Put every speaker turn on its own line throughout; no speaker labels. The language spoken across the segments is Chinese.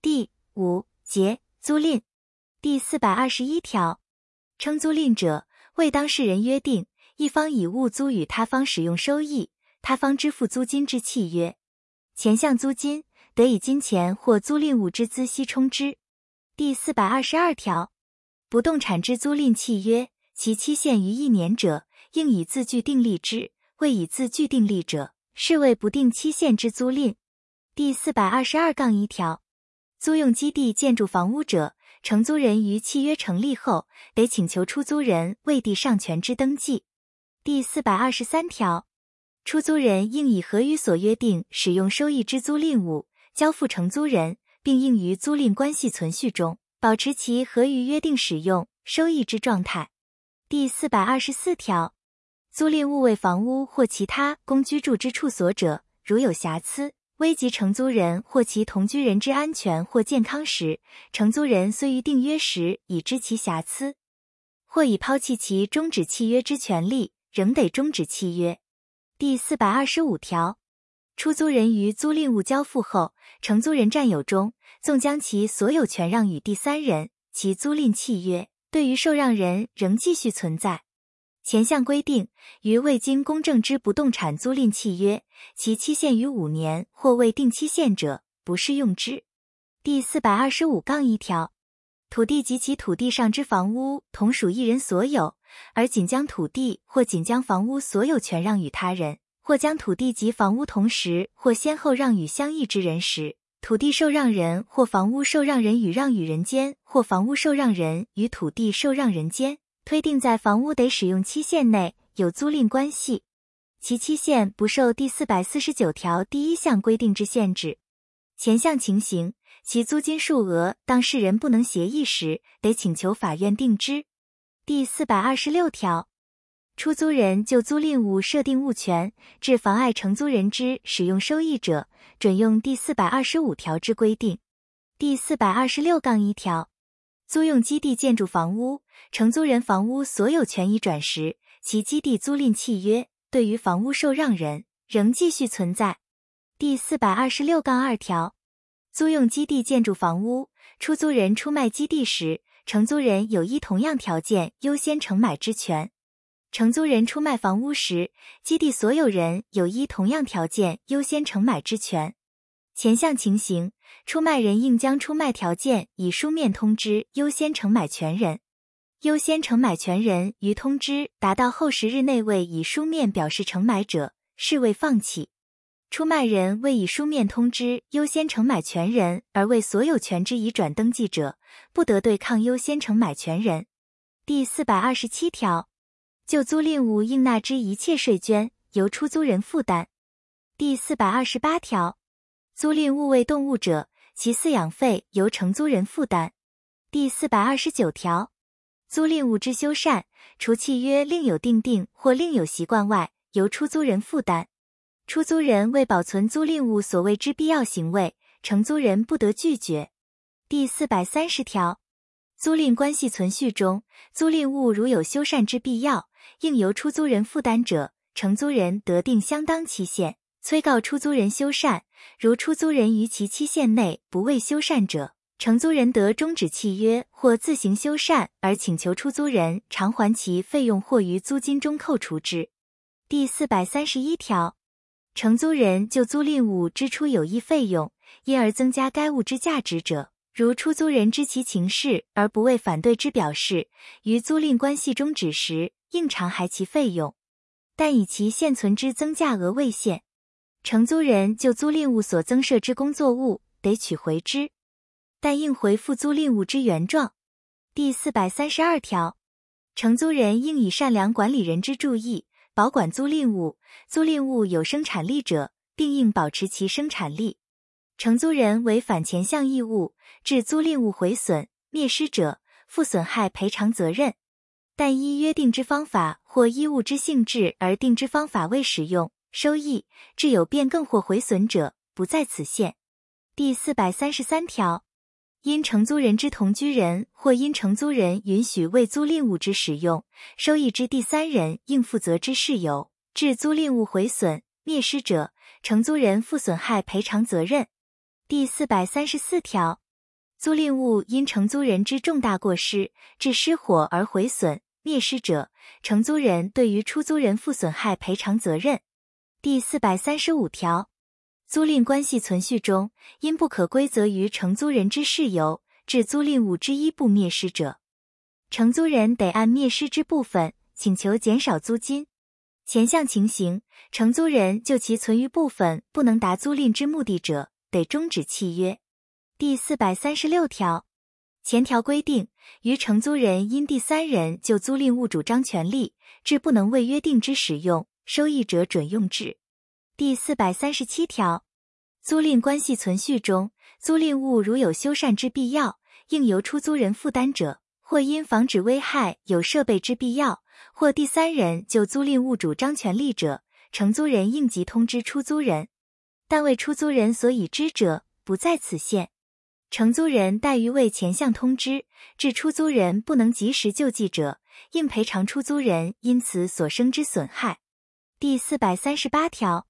第五节租赁第四百二十一条，称租赁者，为当事人约定一方以物租与他方使用收益，他方支付租金之契约。前项租金得以金钱或租赁物之孳息充之。第四百二十二条，不动产之租赁契约，其期限于一年者，应以字据订立之；未以字据订立者，视为不定期限之租赁。第四百二十二杠一条。租用基地建筑房屋者，承租人于契约成立后，得请求出租人为地上权之登记。第四百二十三条，出租人应以合于所约定使用收益之租赁物交付承租人，并应于租赁关系存续中保持其合于约定使用收益之状态。第四百二十四条，租赁物为房屋或其他公居住之处所者，如有瑕疵。危及承租人或其同居人之安全或健康时，承租人虽于订约时已知其瑕疵，或已抛弃其终止契约之权利，仍得终止契约。第四百二十五条，出租人于租赁物交付后，承租人占有中，纵将其所有权让与第三人，其租赁契约对于受让人仍继续存在。前项规定，于未经公证之不动产租赁契约，其期限于五年或未定期限者，不适用之。第四百二十五杠一条，土地及其土地上之房屋同属一人所有，而仅将土地或仅将房屋所有权让与他人，或将土地及房屋同时或先后让与相异之人时，土地受让人或房屋受让人与让与人间，或房屋受让人与土地受让人间。推定在房屋得使用期限内有租赁关系，其期限不受第四百四十九条第一项规定之限制。前项情形，其租金数额当事人不能协议时，得请求法院定之。第四百二十六条，出租人就租赁物设定物权，致妨碍承租人之使用收益者，准用第四百二十五条之规定。第四百二十六杠一条。租用基地建筑房屋，承租人房屋所有权已转时，其基地租赁契约对于房屋受让人仍继续存在。第四百二十六杠二条，租用基地建筑房屋，出租人出卖基地时，承租人有依同样条件优先承买之权；承租人出卖房屋时，基地所有人有依同样条件优先承买之权。前项情形，出卖人应将出卖条件以书面通知优先承买权人，优先承买权人于通知达到后十日内未以书面表示承买者，视为放弃。出卖人未以书面通知优先承买权人而为所有权之移转登记者，不得对抗优先承买权人。第四百二十七条，就租赁物应纳之一切税捐由出租人负担。第四百二十八条。租赁物为动物者，其饲养费由承租人负担。第四百二十九条，租赁物之修缮，除契约另有定定或另有习惯外，由出租人负担。出租人为保存租赁物所谓之必要行为，承租人不得拒绝。第四百三十条，租赁关系存续中，租赁物如有修缮之必要，应由出租人负担者，承租人得定相当期限。催告出租人修缮，如出租人于其期限内不为修缮者，承租人得终止契约或自行修缮，而请求出租人偿还其费用或于租金中扣除之。第四百三十一条，承租人就租赁物支出有益费用，因而增加该物之价值者，如出租人知其情势而不为反对之表示，于租赁关系终止时应偿还其费用，但以其现存之增价额为限。承租人就租赁物所增设之工作物得取回之，但应回复租赁物之原状。第四百三十二条，承租人应以善良管理人之注意保管租赁物，租赁物有生产力者，并应保持其生产力。承租人违反前项义务，致租赁物毁损、灭失者，负损害赔偿责任，但依约定之方法或依物之性质而定之方法未使用。收益致有变更或毁损者，不在此限。第四百三十三条，因承租人之同居人或因承租人允许未租赁物之使用，收益之第三人应负责之事由，致租赁物毁损、灭失者，承租人负损害赔偿责任。第四百三十四条，租赁物因承租人之重大过失致失火而毁损、灭失者，承租人对于出租人负损害赔偿责任。第四百三十五条，租赁关系存续中，因不可归责于承租人之事由，致租赁物之一部灭失者，承租人得按灭失之部分请求减少租金。前项情形，承租人就其存余部分不能达租赁之目的者，得终止契约。第四百三十六条，前条规定，于承租人因第三人就租赁物主张权利，致不能为约定之使用收益者，准用之。第四百三十七条，租赁关系存续中，租赁物如有修缮之必要，应由出租人负担者，或因防止危害有设备之必要，或第三人就租赁物主张权利者，承租人应即通知出租人，但为出租人所已知者，不在此限。承租人怠于为前项通知，致出租人不能及时救济者，应赔偿出租人因此所生之损害。第四百三十八条，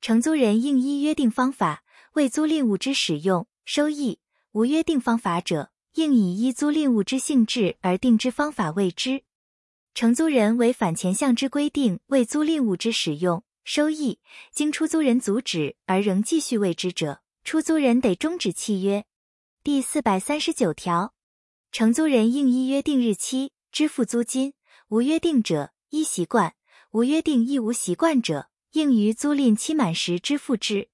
承租人应依约定方法为租赁物之使用收益；无约定方法者，应以依租赁物之性质而定之方法为之。承租人违反前项之规定为租赁物之使用收益，经出租人阻止而仍继续为之者，出租人得终止契约。第四百三十九条，承租人应依约定日期支付租金，无约定者依习惯，无约定亦无习惯者，应于租赁期满时支付之。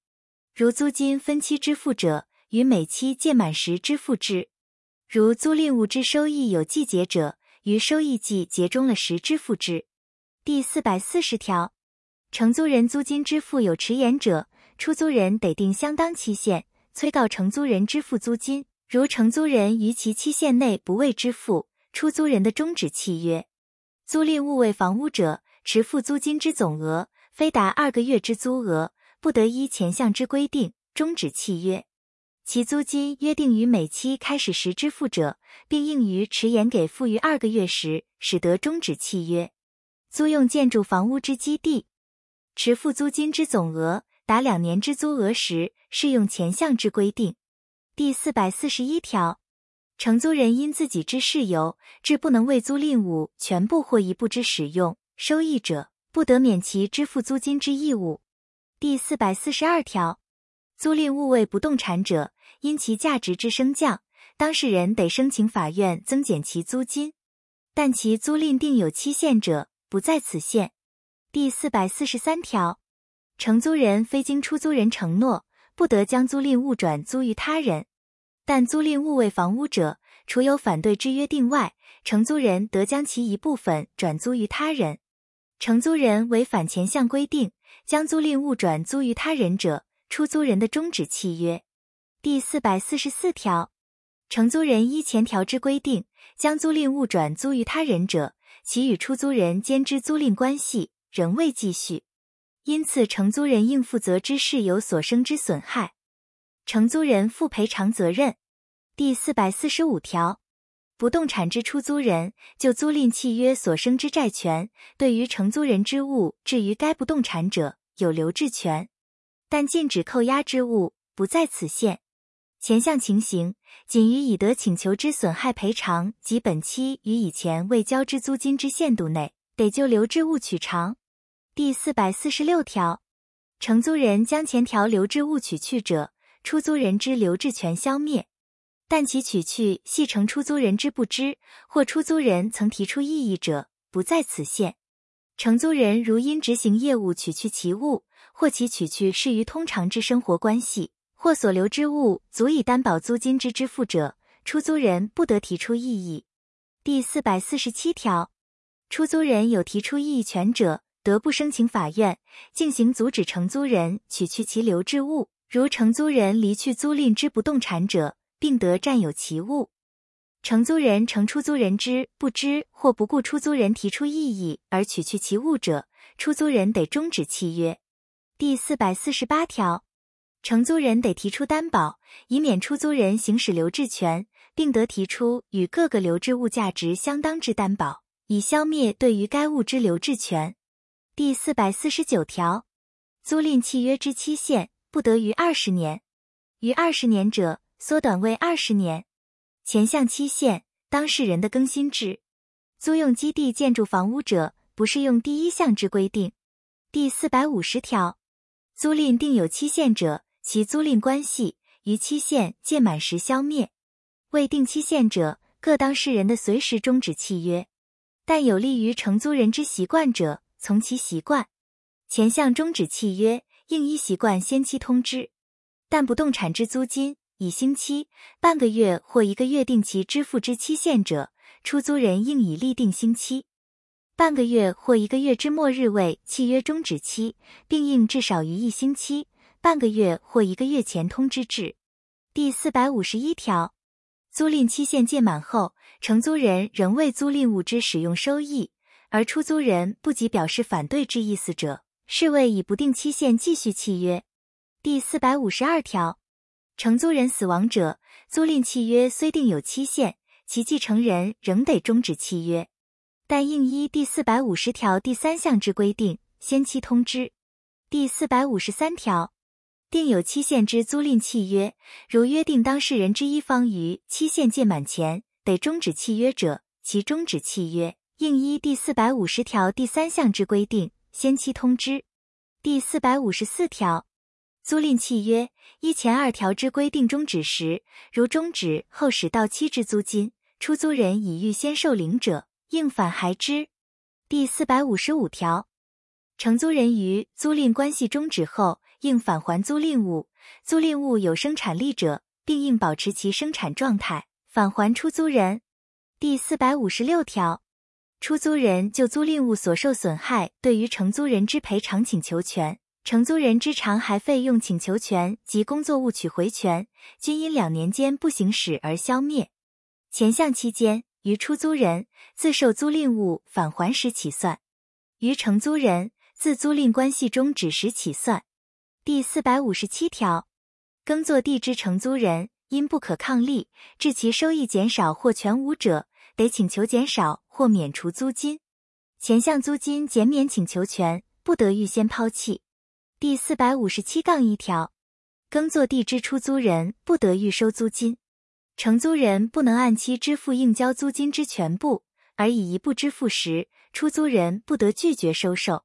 如租金分期支付者，于每期届满时支付之。如租赁物之收益有季节者，于收益季结终了时支付之。第四百四十条，承租人租金支付有迟延者，出租人得定相当期限。催告承租人支付租金，如承租人于其期限内不未支付，出租人的终止契约。租赁物为房屋者，迟付租金之总额非达二个月之租额，不得依前项之规定终止契约。其租金约定于每期开始时支付者，并应于迟延给付于二个月时，使得终止契约。租用建筑房屋之基地，迟付租金之总额。达两年之租额时，适用前项之规定。第四百四十一条，承租人因自己之事由，致不能为租赁物全部或一部之使用收益者，不得免其支付租金之义务。第四百四十二条，租赁物为不动产者，因其价值之升降，当事人得申请法院增减其租金，但其租赁定有期限者，不在此限。第四百四十三条。承租人非经出租人承诺，不得将租赁物转租于他人。但租赁物为房屋者，除有反对之约定外，承租人得将其一部分转租于他人。承租人违反前项规定，将租赁物转租于他人者，出租人的终止契约。第四百四十四条，承租人依前条之规定，将租赁物转租于他人者，其与出租人间之租赁关系仍未继续。因此，承租人应负责之事有所生之损害，承租人负赔偿责任。第四百四十五条，不动产之出租人就租赁契约所生之债权，对于承租人之物置于该不动产者有留置权，但禁止扣押之物不在此限。前项情形，仅于已得请求之损害赔偿及本期与以前未交之租金之限度内，得就留置物取偿。第四百四十六条，承租人将前条留置物取去者，出租人之留置权消灭，但其取去系承出租人之不知，或出租人曾提出异议者，不在此限。承租人如因执行业务取去其物，或其取去适于通常之生活关系，或所留之物足以担保租金之支付者，出租人不得提出异议。第四百四十七条，出租人有提出异议权者。得不申请法院进行阻止承租人取去其留置物，如承租人离去租赁之不动产者，并得占有其物。承租人承出租人之不知或不顾出租人提出异议而取去其物者，出租人得终止契约。第四百四十八条，承租人得提出担保，以免出租人行使留置权，并得提出与各个留置物价值相当之担保，以消灭对于该物之留置权。第四百四十九条，租赁契约之期限不得逾二十年，逾二十年者缩短为二十年。前项期限，当事人的更新制。租用基地建筑房屋者，不适用第一项之规定。第四百五十条，租赁定有期限者，其租赁关系于期限届满时消灭；未定期限者，各当事人的随时终止契约。但有利于承租人之习惯者，从其习惯。前项终止契约，应依习惯先期通知。但不动产之租金以星期、半个月或一个月定期支付之期限者，出租人应以立定星期、半个月或一个月之末日为契约终止期，并应至少于一星期、半个月或一个月前通知至。第四百五十一条，租赁期限届满后，承租人仍未租赁物之使用收益，而出租人不及表示反对之意思者，视为以不定期限继续契约。第四百五十二条，承租人死亡者，租赁契约虽定有期限，其继承人仍得终止契约，但应依第四百五十条第三项之规定，先期通知。第四百五十三条，定有期限之租赁契约，如约定当事人之一方于期限届满前得终止契约者，其终止契约应依第四百五十条第三项之规定，先期通知。第四百五十四条。租赁契约依前二条之规定终止时，如终止后始到期之租金，出租人已预先受领者，应返还之。第四百五十五条，承租人于租赁关系终止后，应返还租赁物。租赁物有生产力者，并应保持其生产状态，返还出租人。第四百五十六条，出租人就租赁物所受损害，对于承租人之赔偿请求权。承租人之偿还费用请求权及工作物取回权，均因两年间不行使而消灭。前项期间，于出租人自受租赁物返还时起算；于承租人自租赁关系终止时起算。第四百五十七条，耕作地之承租人因不可抗力致其收益减少或全无者，得请求减少或免除租金。前项租金减免请求权不得预先抛弃。第四百五十七杠一条，耕作地之出租人不得预收租金，承租人不能按期支付应交租金之全部，而以一部支付时，出租人不得拒绝收受。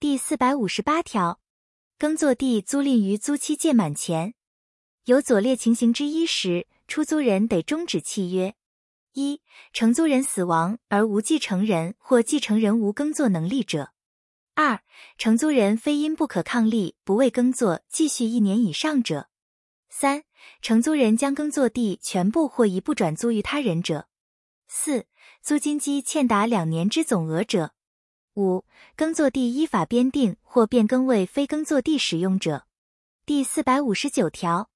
第四百五十八条，耕作地租赁于租期届满前，有左列情形之一时，出租人得终止契约：一、承租人死亡而无继承人或继承人无耕作能力者。二、承租人非因不可抗力不为耕作继续一年以上者；三、承租人将耕作地全部或一部转租于他人者；四、租金基欠达两年之总额者；五、耕作地依法编定或变更为非耕作地使用者。第四百五十九条，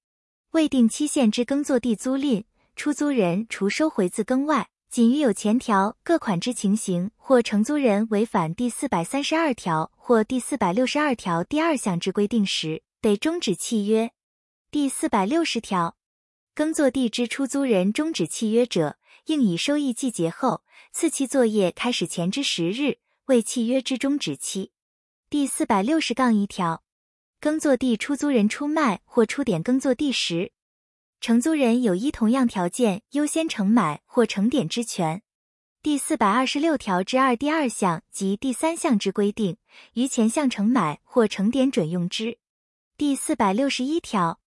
未定期限之耕作地租赁，出租人除收回自耕外。仅于有前条各款之情形，或承租人违反第四百三十二条或第四百六十二条第二项之规定时，得终止契约。第四百六十条，耕作地之出租人终止契约者，应以收益季节后次期作业开始前之十日为契约之终止期。第四百六十杠一条，耕作地出租人出卖或出点耕作地时，承租人有依同样条件优先承买或承点之权。第四百二十六条之二第二项及第三项之规定，于前项承买或承点准用之。第四百六十一条，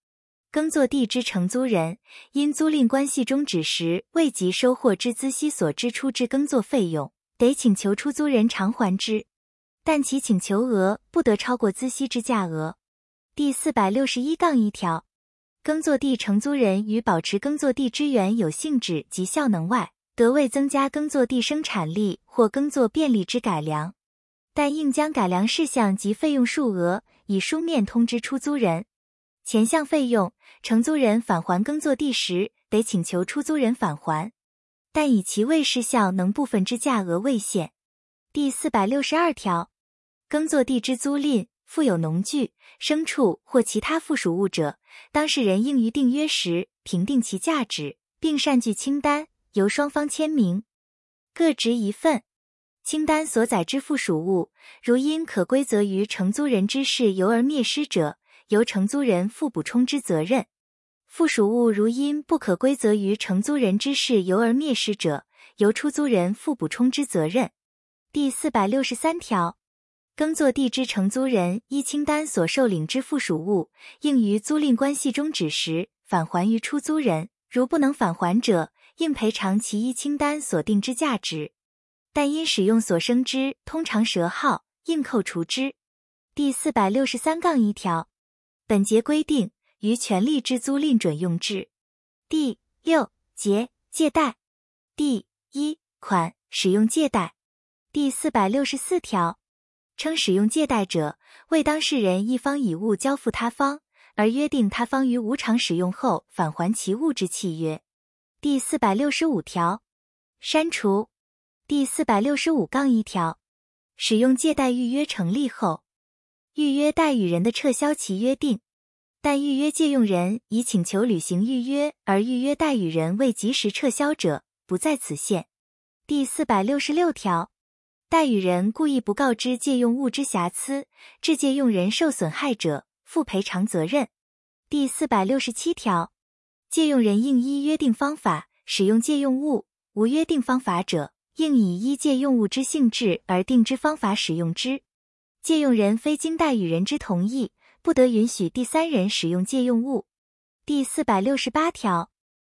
耕作地之承租人因租赁关系终止时未及收获之孳息所支出之耕作费用，得请求出租人偿还之，但其请求额不得超过孳息之价额。第四百六十一杠一条。耕作地承租人于保持耕作地之原有性质及效能外，得为增加耕作地生产力或耕作便利之改良，但应将改良事项及费用数额以书面通知出租人。前项费用，承租人返还耕作地时，得请求出租人返还，但以其未失效能部分之价额为限。第四百六十二条，耕作地之租赁。附有农具、牲畜或其他附属物者，当事人应于订约时评定其价值，并善具清单，由双方签名，各执一份。清单所载之附属物，如因可归责于承租人之事由而灭失者，由承租人负补充之责任。附属物如因不可归责于承租人之事由而灭失者，由出租人负补充之责任。第四百六十三条，耕作地之承租人依清单所受领之附属物，应于租赁关系终止时返还于出租人。如不能返还者，应赔偿其依清单所定之价值。但因使用所生之通常折号，应扣除之。第四百六十三杠一条，本节规定于权利之租赁准用之。第六节借贷第一款使用借贷第四百六十四条，称使用借贷者，为当事人一方以物交付他方，而约定他方于无偿使用后返还其物之契约。第四百六十五条，删除。第四百六十五杠一条，使用借贷预约成立后，预约贷与人的撤销其约定，但预约借用人已请求履行预约，而预约贷与人未及时撤销者，不在此限。第四百六十六条，代与人故意不告知借用物之瑕疵，致借用人受损害者，负赔偿责任。第四百六十七条，借用人应依约定方法使用借用物，无约定方法者。应以依借用物之性质而定之方法使用之。借用人非经代与人之同意，不得允许第三人使用借用物。第四百六十八条，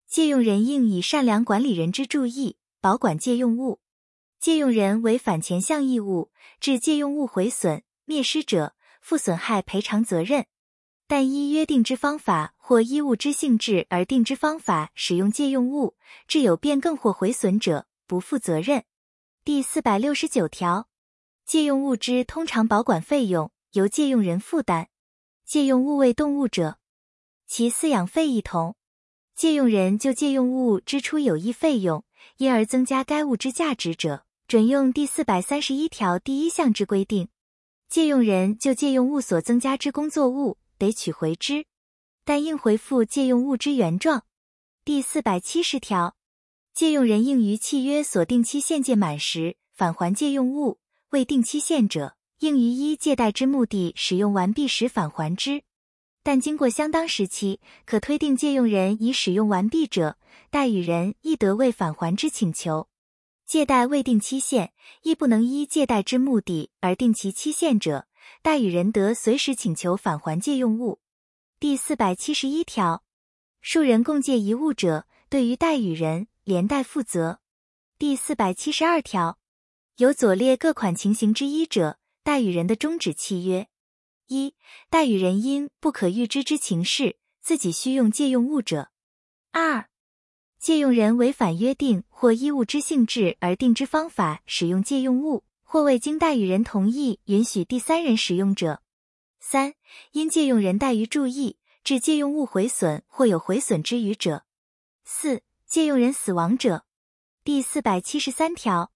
借用人应以善良管理人之注意保管借用物。借用人违反前项义务，致借用物毁损、灭失者，负损害赔偿责任。但依约定之方法或依物之性质而定之方法使用借用物，致有变更或毁损者。不负责任。第四百六十九条，借用物之通常保管费用由借用人负担。借用物为动物者，其饲养费一同。借用人就借用物支出有益费用，因而增加该物之价值者，准用第四百三十一条第一项之规定。借用人就借用物所增加之工作物得取回之，但应回复借用物之原状。第四百七十条。借用人应于契约所定期限届满时返还借用物，未定期限者，应于依借贷之目的使用完毕时返还之。但经过相当时期，可推定借用人已使用完毕者，贷与人亦得未返还之请求。借贷未定期限，亦不能依借贷之目的而定其期限者，贷与人得随时请求返还借用物。第四百七十一条，数人共借一物者，对于贷与人。连带负责。第四百七十二条，有左列各款情形之一者，贷与人的终止契约：一、贷与人因不可预知之情事，自己需用借用物者；二、借用人违反约定或依物之性质而定之方法使用借用物，或未经代与人同意允许第三人使用者；三、因借用人怠于注意，致借用物毁损或有毁损之余者；四。借用人死亡者，第四百七十三条，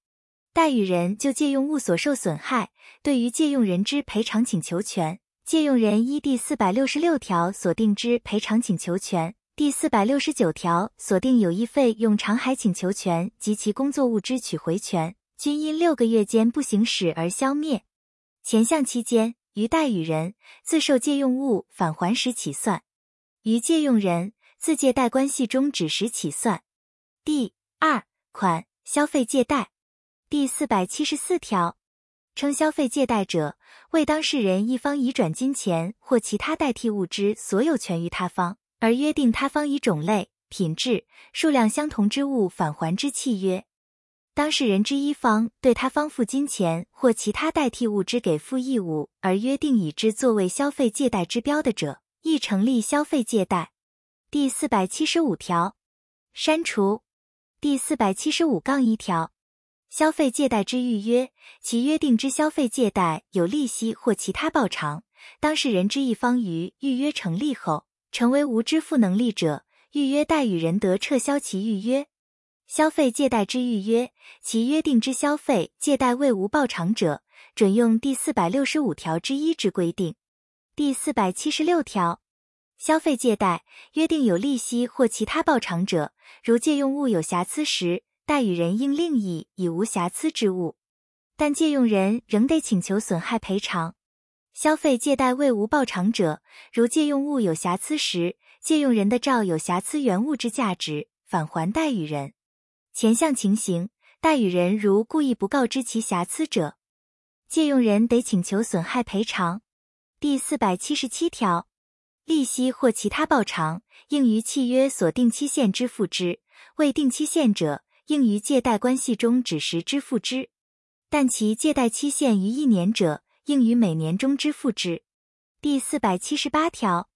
代与人就借用物所受损害，对于借用人之赔偿请求权，借用人依第四百六十六条所定之赔偿请求权，第四百六十九条锁定有益费用偿还请求权及其工作物之取回权，均因六个月间不行使而消灭。前项期间，于贷与人自受借用物返还时起算，于借用人自借贷关系终止时起算。第二款消费借贷第四百七十四条，称消费借贷者，为当事人一方移转金钱或其他代替物之所有权于他方，而约定他方以种类、品质、数量相同之物返还之契约。当事人之一方对他方付金钱或其他代替物之给付义务，而约定以之作为消费借贷之标的者，亦成立消费借贷。第四百七十五条，删除。第四百七十五杠一条，消费借贷之预约，其约定之消费借贷有利息或其他报偿，当事人之一方于预约成立后成为无支付能力者，预约贷与人得撤销其预约。消费借贷之预约，其约定之消费借贷未无报偿者，准用第四百六十五条之一之规定。第四百七十六条。消费借贷约定有利息或其他报偿者，如借用物有瑕疵时，贷与人应另议以无瑕疵之物，但借用人仍得请求损害赔偿。消费借贷未无报偿者，如借用物有瑕疵时，借用人的照有瑕疵原物之价值，返还代与人。前项情形，代与人如故意不告知其瑕疵者，借用人得请求损害赔偿。第四百七十七条，利息或其他报偿，应于契约所定期限支付之；未定期限者，应于借贷关系中指时支付之。但其借贷期限于一年者，应于每年中支付之。第四百七十八条，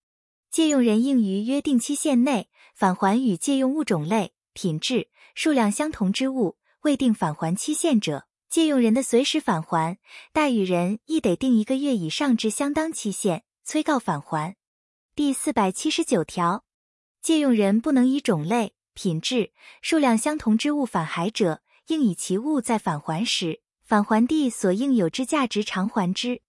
借用人应于约定期限内返还与借用物种类、品质。数量相同之物未定返还期限者，借用人的随时返还，代与人亦得定一个月以上之相当期限，催告返还。第四百七十九条，借用人不能以种类、品质、数量相同之物返还者，应以其物在返还时返还地所应有之价值偿还之；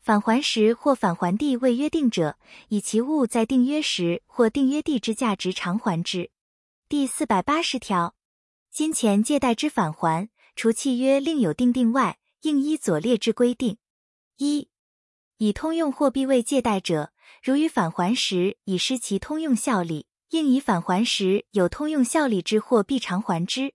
返还时或返还地未约定者，以其物在订约时或订约地之价值偿还之。第四百八十条。金钱借贷之返还，除契约另有订定外，应依左列之规定：一、以通用货币为借贷者，如于返还时已失其通用效力，应以返还时有通用效力之货币偿还之；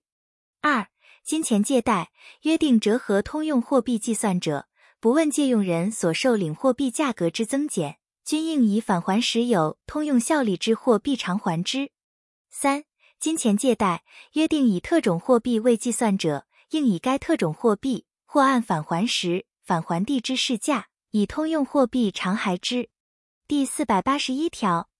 二、金钱借贷约定折合通用货币计算者，不问借用人所受领货币价格之增减，均应以返还时有通用效力之货币偿还之；三。金钱借贷约定以特种货币为计算者，应以该特种货币或按返还时返还地之市价，以通用货币偿还之。第四百八十一条，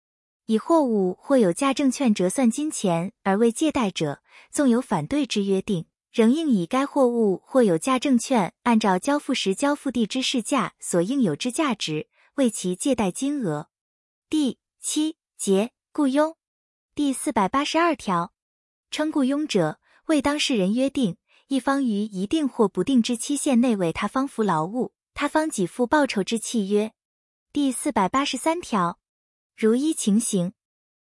以货物或有价证券折算金钱而为借贷者，纵有反对之约定，仍应以该货物或有价证券按照交付时交付地之市价所应有之价值为其借贷金额。第七节雇佣。第四百八十二条，称雇佣者为当事人约定一方于一定或不定之期限内为他方服劳务，他方给付报酬之契约。第四百八十三条，如一情形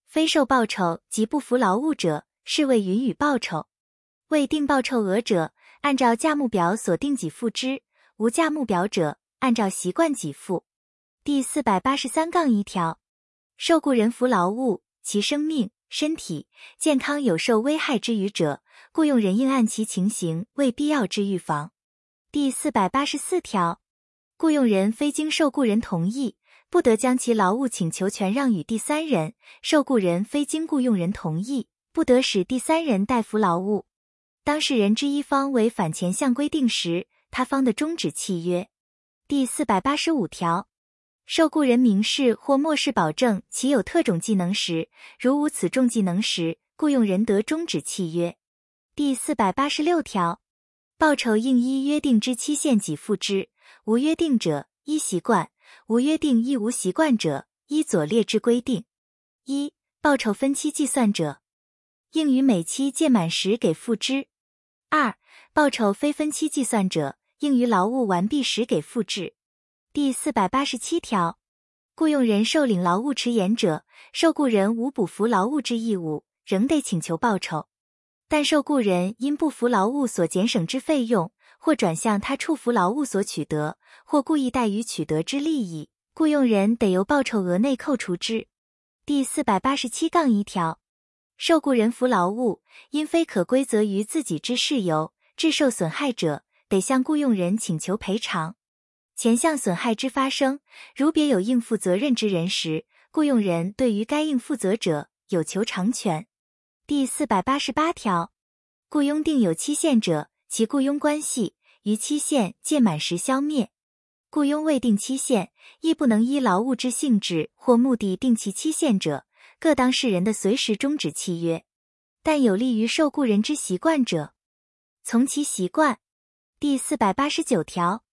非受报酬及不服劳务者，视为允予报酬；未定报酬额者，按照价目表所定给付之；无价目表者，按照习惯给付。第四百八十三杠一条，受雇人服劳务。其生命、身体健康有受危害之余者，雇用人应按其情形为必要之预防。第四百八十四条，雇用人非经受雇人同意，不得将其劳务请求权让与第三人；受雇人非经雇用人同意，不得使第三人代服劳务。当事人之一方违反前项规定时，他方的终止契约。第四百八十五条。受雇人明示或漠视保证其有特种技能时，如无此种技能时，雇用人得终止契约。第四百八十六条，报酬应依约定之期限给付之，无约定者依习惯，无约定亦无习惯者依左列之规定：一、报酬分期计算者，应于每期届满时给付之；二、报酬非分期计算者，应于劳务完毕时给付之。第四百八十七条，雇用人受领劳务迟延者，受雇人无补服劳务之义务，仍得请求报酬。但受雇人因不服劳务所减省之费用，或转向他处服劳务所取得，或故意怠于取得之利益，雇用人得由报酬额内扣除之。第四百八十七杠一条，受雇人服劳务因非可归责于自己之事由致受损害者，得向雇用人请求赔偿。前项损害之发生，如别有应负责任之人时，雇用人对于该应负责者有求偿权。第四百八十八条，雇佣定有期限者，其雇佣关系于期限届满时消灭；雇佣未定期限，亦不能依劳务之性质或目的定其期限者，各当事人的随时终止契约。但有利于受雇人之习惯者，从其习惯。第四百八十九条。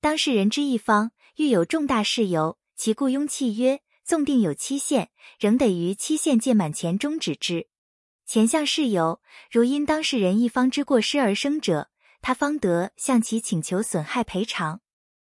当事人之一方遇有重大事由，其雇佣契约纵定有期限，仍得于期限届满前终止之。前项事由如因当事人一方之过失而生者，他方得向其请求损害赔偿。